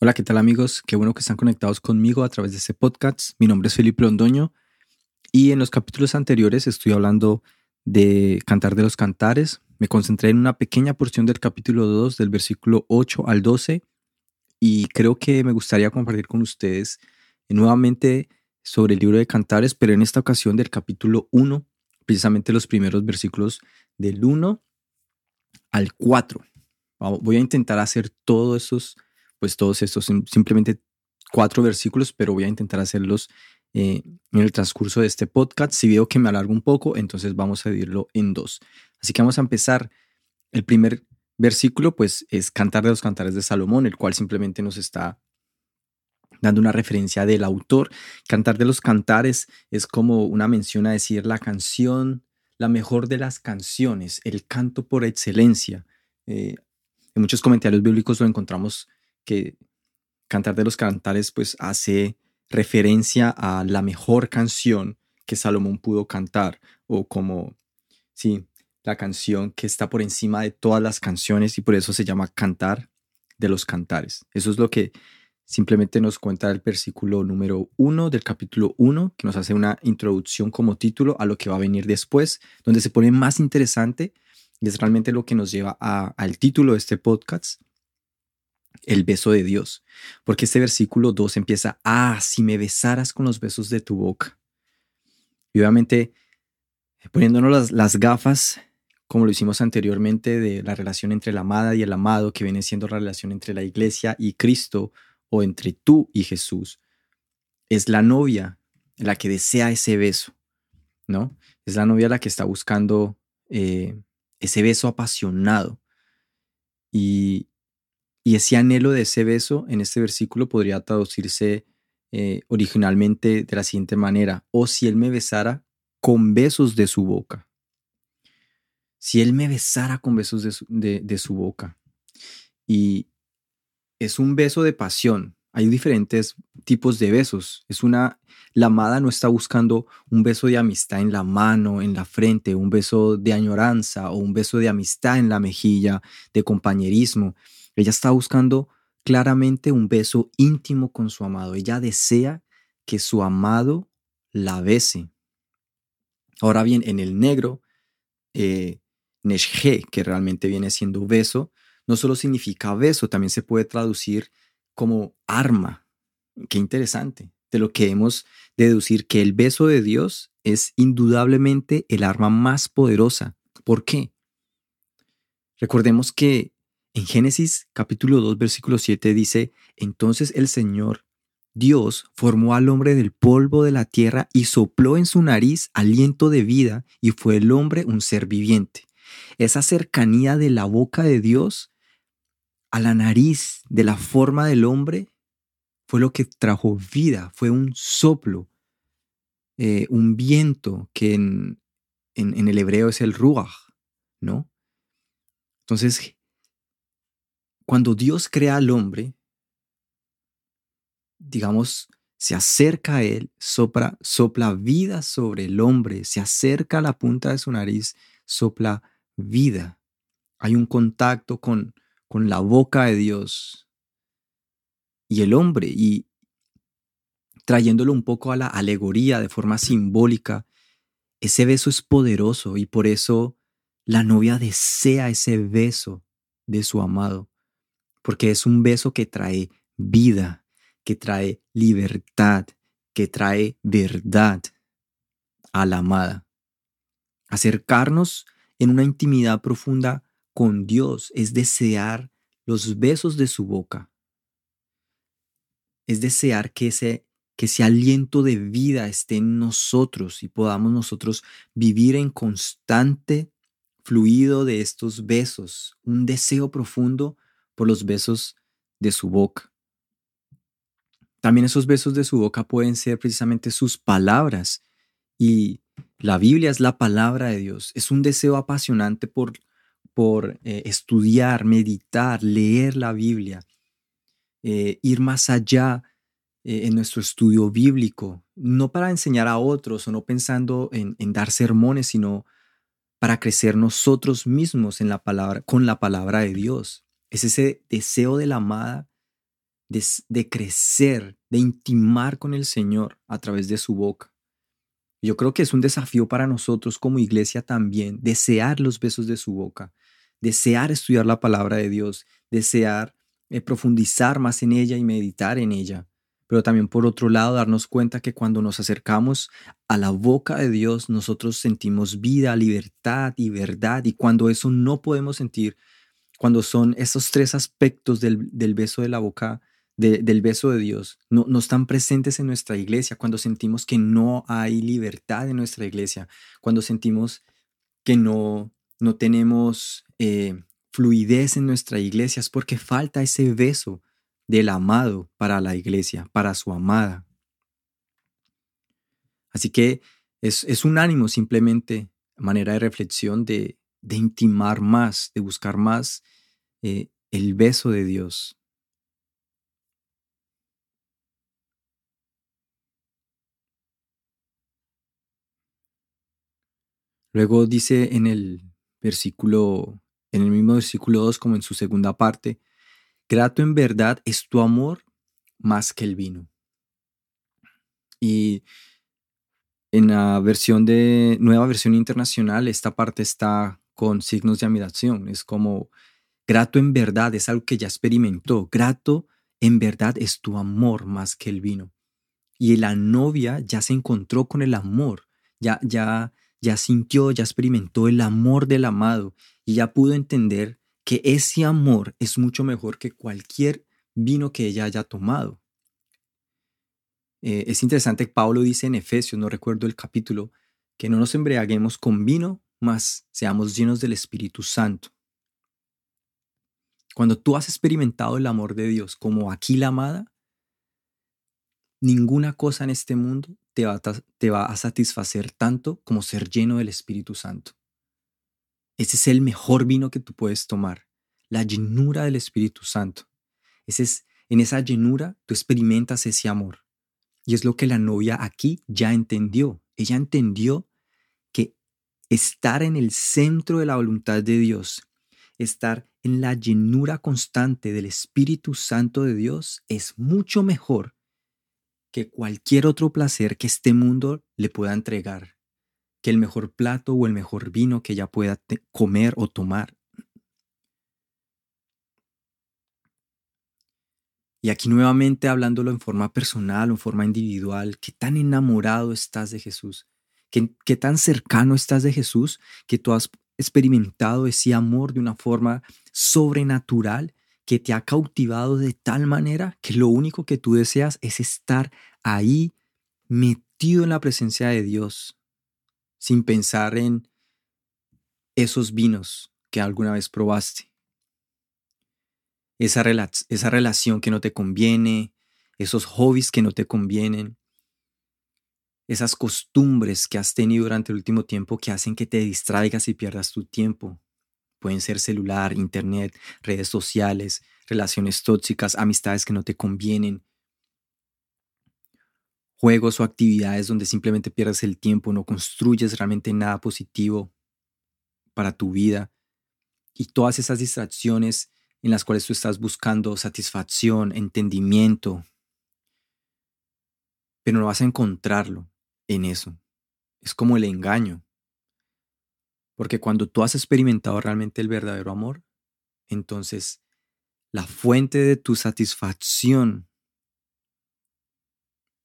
Hola, ¿qué tal amigos? Qué bueno que están conectados conmigo a través de este podcast. Mi nombre es Felipe Londoño y en los capítulos anteriores estoy hablando de Cantar de los Cantares. Me concentré en una pequeña porción del capítulo 2, del versículo 8 al 12, y creo que me gustaría compartir con ustedes nuevamente sobre el libro de Cantares, pero en esta ocasión del capítulo 1, precisamente los primeros versículos del 1 al 4. Voy a intentar hacer todos esos pues todos estos simplemente cuatro versículos, pero voy a intentar hacerlos eh, en el transcurso de este podcast. Si veo que me alargo un poco, entonces vamos a dividirlo en dos. Así que vamos a empezar. El primer versículo, pues, es Cantar de los Cantares de Salomón, el cual simplemente nos está dando una referencia del autor. Cantar de los Cantares es como una mención a decir la canción, la mejor de las canciones, el canto por excelencia. Eh, en muchos comentarios bíblicos lo encontramos que Cantar de los Cantares pues hace referencia a la mejor canción que Salomón pudo cantar o como, sí, la canción que está por encima de todas las canciones y por eso se llama Cantar de los Cantares. Eso es lo que simplemente nos cuenta el versículo número uno del capítulo 1, que nos hace una introducción como título a lo que va a venir después, donde se pone más interesante y es realmente lo que nos lleva al título de este podcast, el beso de Dios. Porque este versículo 2 empieza, ah, si me besaras con los besos de tu boca. Y obviamente poniéndonos las, las gafas, como lo hicimos anteriormente, de la relación entre la amada y el amado, que viene siendo la relación entre la iglesia y Cristo, o entre tú y Jesús, es la novia la que desea ese beso, ¿no? Es la novia la que está buscando eh, ese beso apasionado. Y, y ese anhelo de ese beso en este versículo podría traducirse eh, originalmente de la siguiente manera, o si él me besara con besos de su boca. Si él me besara con besos de su, de su boca. Y es un beso de pasión. Hay diferentes tipos de besos. Es una, la amada no está buscando un beso de amistad en la mano, en la frente, un beso de añoranza o un beso de amistad en la mejilla, de compañerismo. Ella está buscando claramente un beso íntimo con su amado. Ella desea que su amado la bese. Ahora bien, en el negro, eh, que realmente viene siendo beso, no solo significa beso, también se puede traducir como arma. Qué interesante. De lo que hemos deducir que el beso de Dios es indudablemente el arma más poderosa. ¿Por qué? Recordemos que en Génesis capítulo 2, versículo 7 dice, entonces el Señor Dios formó al hombre del polvo de la tierra y sopló en su nariz aliento de vida y fue el hombre un ser viviente. Esa cercanía de la boca de Dios a la nariz de la forma del hombre fue lo que trajo vida, fue un soplo, eh, un viento que en, en, el hebreo es el ruach, ¿no? Entonces cuando Dios crea al hombre, digamos, se acerca a él, sopla, sopla vida sobre el hombre, se acerca a la punta de su nariz, sopla vida. Hay un contacto con, con la boca de Dios y el hombre, y trayéndolo un poco a la alegoría de forma simbólica, ese beso es poderoso y por eso la novia desea ese beso de su amado porque es un beso que trae vida, que trae libertad, que trae verdad a la amada. Acercarnos en una intimidad profunda con Dios es desear los besos de su boca. Es desear que ese, que ese aliento de vida esté en nosotros y podamos nosotros vivir en constante fluido de estos besos, un deseo profundo por los besos de su boca. También esos besos de su boca pueden ser precisamente sus palabras. Y la Biblia es la palabra de Dios. Es un deseo apasionante por, por eh, estudiar, meditar, leer la Biblia, eh, ir más allá eh, en nuestro estudio bíblico, no para enseñar a otros o no pensando en, en dar sermones, sino para crecer nosotros mismos en la palabra, con la palabra de Dios. Es ese deseo de la amada de, crecer, de intimar con el Señor a través de su boca. Yo creo que es un desafío para nosotros como iglesia también, desear los besos de su boca, desear estudiar la palabra de Dios, desear eh, profundizar más en ella y meditar en ella. Pero también por otro lado darnos cuenta que cuando nos acercamos a la boca de Dios, nosotros sentimos vida, libertad y verdad. Y cuando eso no podemos sentir, cuando son esos tres aspectos del, beso de la boca del beso de Dios no, están presentes en nuestra iglesia, cuando sentimos que no hay libertad en nuestra iglesia, cuando sentimos que no, no tenemos eh, fluidez en nuestra iglesia, es porque falta ese beso del amado para la iglesia, para su amada. Así que es un ánimo simplemente, manera de reflexión, de, de intimar más, de buscar más eh, el beso de Dios Luego dice en el versículo, en el mismo versículo 2 como en su segunda parte, grato en verdad es tu amor más que el vino. Y en la versión de nueva versión internacional, esta parte está con signos de admiración. Es como grato en verdad es algo que ya experimentó. Grato en verdad es tu amor más que el vino. Y la novia ya se encontró con el amor, ya, ya ya sintió, ya experimentó el amor del amado y ya pudo entender que ese amor es mucho mejor que cualquier vino que ella haya tomado. Eh, es interesante, Pablo dice en Efesios, no recuerdo el capítulo, que no nos embriaguemos con vino, mas seamos llenos del Espíritu Santo. Cuando tú has experimentado el amor de Dios como aquí la amada, ninguna cosa en este mundo te va, te va a satisfacer tanto como ser lleno del Espíritu Santo. Ese es el mejor vino que tú puedes tomar, la llenura del Espíritu Santo. Ese es, en esa llenura tú experimentas ese amor. Y es lo que la novia aquí ya entendió. Ella entendió estar en el centro de la voluntad de Dios, estar en la llenura constante del Espíritu Santo de Dios es mucho mejor que cualquier otro placer que este mundo le pueda entregar, que el mejor plato o el mejor vino que ella pueda comer o tomar. Y aquí nuevamente hablándolo en forma personal o en forma individual, qué tan enamorado estás de Jesús, qué, tan cercano estás de Jesús, que tú has experimentado ese amor de una forma sobrenatural que te ha cautivado de tal manera que lo único que tú deseas es estar ahí metido en la presencia de Dios, sin pensar en esos vinos que alguna vez probaste. Esa, esa relación que no te conviene, esos hobbies que no te convienen, esas costumbres que has tenido durante el último tiempo que hacen que te distraigas y pierdas tu tiempo. Pueden ser celular, internet, redes sociales, relaciones tóxicas, amistades que no te convienen, juegos o actividades donde simplemente pierdes el tiempo, no construyes realmente nada positivo para tu vida. Y todas esas distracciones en las cuales tú estás buscando satisfacción, entendimiento, pero no vas a encontrarlo en eso. Es como el engaño. Porque cuando tú has experimentado realmente el verdadero amor, entonces la fuente de tu satisfacción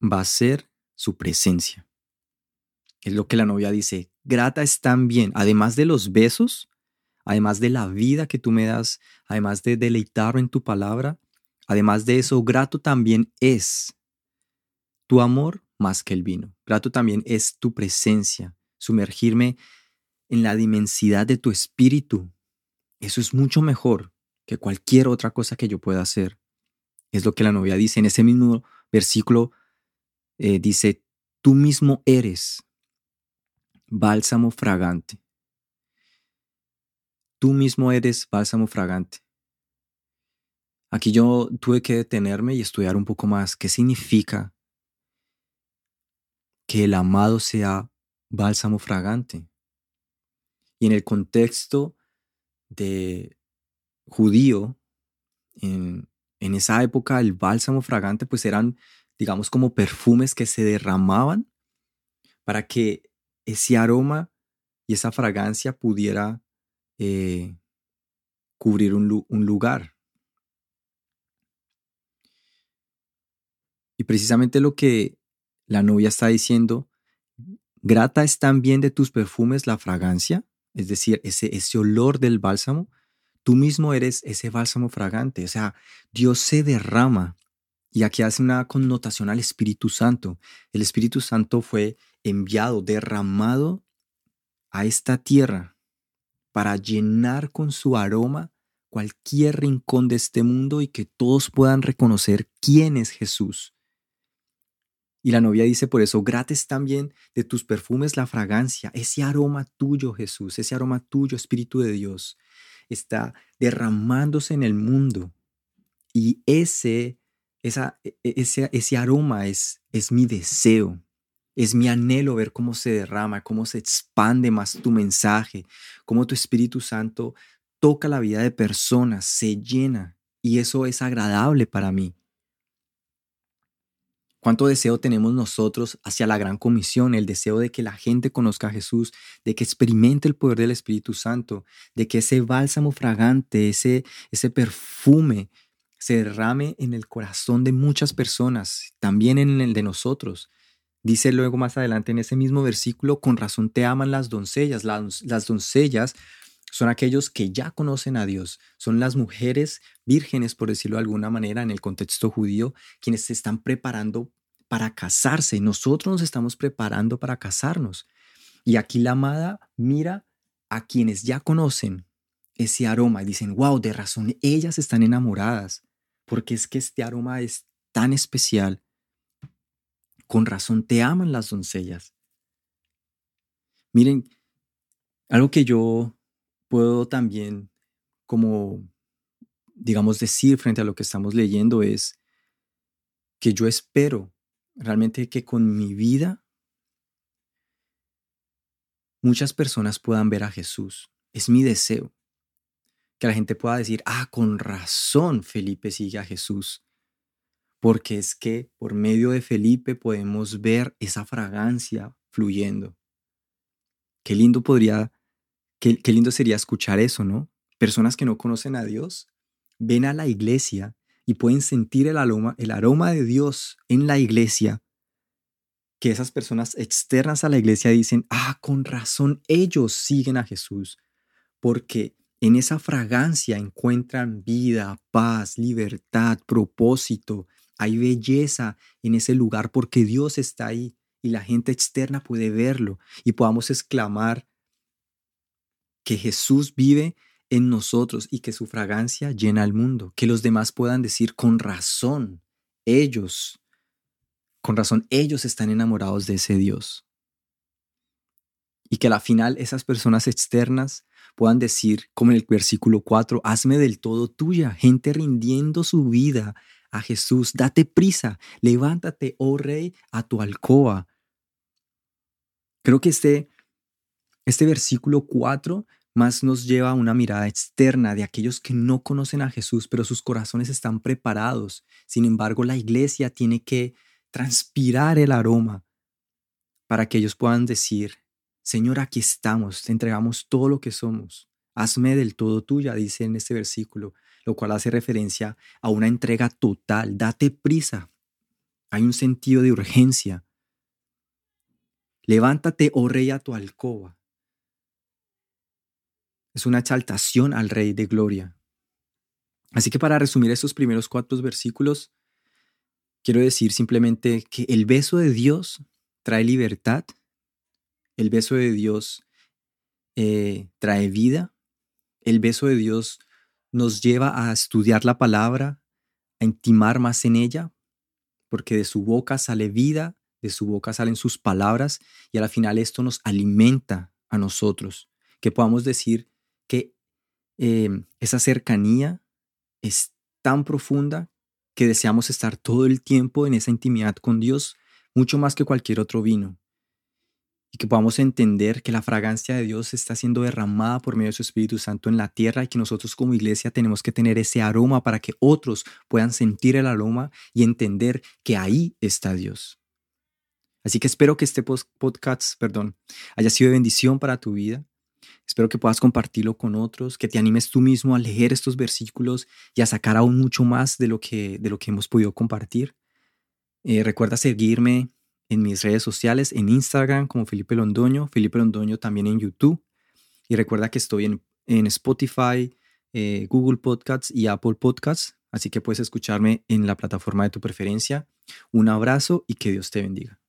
va a ser su presencia. Es lo que la novia dice, grata es bien, además de los besos, además de la vida que tú me das, además de deleitarme en tu palabra, además de eso, grato también es tu amor más que el vino. Grato también es tu presencia, sumergirme en la dimensidad de tu espíritu. Eso es mucho mejor que cualquier otra cosa que yo pueda hacer. Es lo que la novia dice en ese mismo versículo. Eh, dice, tú mismo eres bálsamo fragante. Tú mismo eres bálsamo fragante. Aquí yo tuve que detenerme y estudiar un poco más qué significa que el amado sea bálsamo fragante. Y en el contexto de judío, en, esa época el bálsamo fragante pues eran, digamos, como perfumes que se derramaban para que ese aroma y esa fragancia pudiera eh, cubrir un lugar. Y precisamente lo que la novia está diciendo, grata es también de tus perfumes la fragancia, es decir, ese, ese olor del bálsamo, tú mismo eres ese bálsamo fragante, o sea, Dios se derrama. Y aquí hace una connotación al Espíritu Santo. El Espíritu Santo fue enviado, derramado a esta tierra para llenar con su aroma cualquier rincón de este mundo y que todos puedan reconocer quién es Jesús. Y la novia dice por eso, gratis también de tus perfumes la fragancia, ese aroma tuyo Jesús, ese aroma tuyo Espíritu de Dios, está derramándose en el mundo. Y ese, esa, e, e, ese, ese aroma es, es mi deseo, es mi anhelo ver cómo se derrama, cómo se expande más tu mensaje, cómo tu Espíritu Santo toca la vida de personas, se llena. Y eso es agradable para mí. ¿Cuánto deseo tenemos nosotros hacia la gran comisión? El deseo de que la gente conozca a Jesús, de que experimente el poder del Espíritu Santo, de que ese bálsamo fragante, ese, ese perfume se derrame en el corazón de muchas personas, también en el de nosotros. Dice luego más adelante en ese mismo versículo, con razón te aman las doncellas. Las, las doncellas son aquellos que ya conocen a Dios, son las mujeres vírgenes, por decirlo de alguna manera, en el contexto judío, quienes se están preparando para casarse. Nosotros nos estamos preparando para casarnos. Y aquí la amada mira a quienes ya conocen ese aroma y dicen, wow, de razón, ellas están enamoradas, porque es que este aroma es tan especial. Con razón te aman las doncellas. Miren, algo que yo puedo también como, digamos, decir frente a lo que estamos leyendo es que yo espero realmente que con mi vida muchas personas puedan ver a Jesús. Es mi deseo. Que la gente pueda decir, ah, con razón Felipe sigue a Jesús. Porque es que por medio de Felipe podemos ver esa fragancia fluyendo. Qué lindo podría Qué, lindo sería escuchar eso, ¿no? Personas que no conocen a Dios ven a la iglesia y pueden sentir el aroma, el aroma de Dios en la iglesia, que esas personas externas a la iglesia dicen, ah, con razón, ellos siguen a Jesús, porque en esa fragancia encuentran vida, paz, libertad, propósito, hay belleza en ese lugar porque Dios está ahí y la gente externa puede verlo y podamos exclamar que Jesús vive en nosotros y que su fragancia llena al mundo, que los demás puedan decir con razón, ellos, con razón, ellos están enamorados de ese Dios. Y que al final esas personas externas puedan decir, como en el versículo 4, hazme del todo tuya, gente rindiendo su vida a Jesús, date prisa, levántate, oh rey, a tu alcoba. Creo que este este versículo 4 más nos lleva a una mirada externa de aquellos que no conocen a Jesús, pero sus corazones están preparados. Sin embargo, la iglesia tiene que transpirar el aroma para que ellos puedan decir, Señor, aquí estamos, te entregamos todo lo que somos. Hazme del todo tuya, dice en este versículo, lo cual hace referencia a una entrega total. Date prisa. Hay un sentido de urgencia. Levántate, oh rey, a tu alcoba. Es una exaltación al Rey de Gloria. Así que para resumir estos primeros cuatro versículos, quiero decir simplemente que el beso de Dios trae libertad, el beso de Dios eh, trae vida, el beso de Dios nos lleva a estudiar la palabra, a intimar más en ella, porque de su boca sale vida, de su boca salen sus palabras y al final esto nos alimenta a nosotros, que podamos decir, em, esa cercanía es tan profunda que deseamos estar todo el tiempo en esa intimidad con Dios, mucho más que cualquier otro vino. y que podamos entender que la fragancia de Dios está siendo derramada por medio de su Espíritu Santo en la tierra y que nosotros como iglesia tenemos que tener ese aroma para que otros puedan sentir el aroma y entender que ahí está Dios. Así que espero que este podcast, perdón, haya sido de bendición para tu vida. Espero que puedas compartirlo con otros, que te animes tú mismo a leer estos versículos y a sacar aún mucho más de lo que, de lo que hemos podido compartir. Eh, recuerda seguirme en mis redes sociales, en Instagram como Felipe Londoño, Felipe Londoño también en YouTube. Y recuerda que estoy en, Spotify, eh, Google Podcasts y Apple Podcasts, así que puedes escucharme en la plataforma de tu preferencia. Un abrazo y que Dios te bendiga.